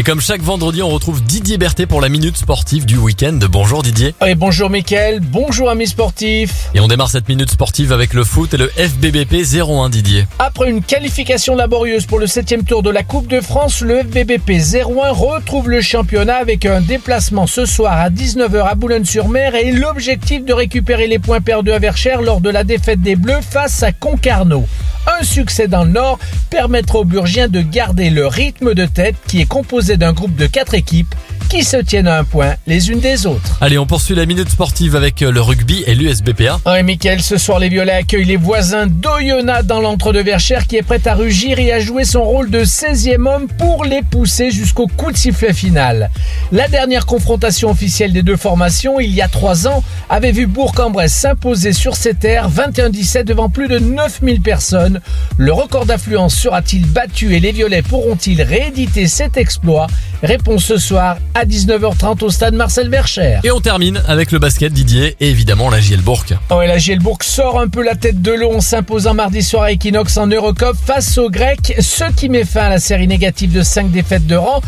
Et comme chaque vendredi, on retrouve Didier Berthet pour la minute sportive du week-end. Bonjour Didier. Et bonjour Mickaël, bonjour amis sportifs. Et on démarre cette minute sportive avec le foot et le FBBP 01 Didier. Après une qualification laborieuse pour le septième tour de la Coupe de France, le FBBP 01 retrouve le championnat avec un déplacement ce soir à 19h à Boulogne-sur-Mer et l'objectif de récupérer les points perdus à Verchères lors de la défaite des Bleus face à Concarneau. Un succès dans le Nord permettra aux Burgiens de garder le rythme de tête qui est composé d'un groupe de quatre équipes qui se tiennent à un point les unes des autres. Allez, on poursuit la minute sportive avec le rugby et l'USBPA. Ouais, Mickaël, ce soir, les Violets accueillent les voisins d'Oyonnax dans l'entre-deux-Verchères qui est prêt à rugir et à jouer son rôle de 16e homme pour les pousser jusqu'au coup de sifflet final. La dernière confrontation officielle des deux formations, il y a trois ans, avait vu Bourg-en-Bresse s'imposer sur ses terres 21-17 devant plus de 9000 personnes. Le record d'affluence sera-t-il battu et les Violets pourront-ils rééditer cet exploit? Réponse ce soir à 19h30 au stade Marcel Bercher. Et on termine avec le basket Didier et évidemment la Gielbourg. Oh et la Gielbourg sort un peu la tête de l'eau en s'imposant mardi soir à Equinox en Eurocup face aux Grecs, ce qui met fin à la série négative de 5 défaites de rang.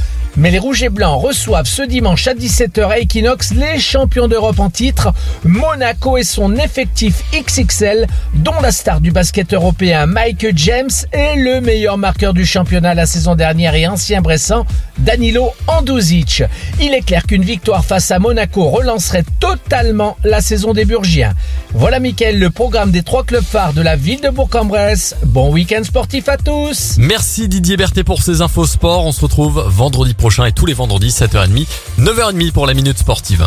Mais les Rouges et Blancs reçoivent ce dimanche à 17h à Equinox les champions d'Europe en titre, Monaco et son effectif XXL, dont la star du basket européen Mike James et le meilleur marqueur du championnat la saison dernière et ancien Bressan, Danilo Anduzic. Il est clair qu'une victoire face à Monaco relancerait totalement la saison des Burgiens. Voilà Mickaël, le programme des trois clubs phares de la ville de Bourg-en-Bresse. Bon week-end sportif à tous Merci Didier Berthet pour ces infos sport. On se retrouve vendredi et tous les vendredis 7h30, 9h30 pour la minute sportive.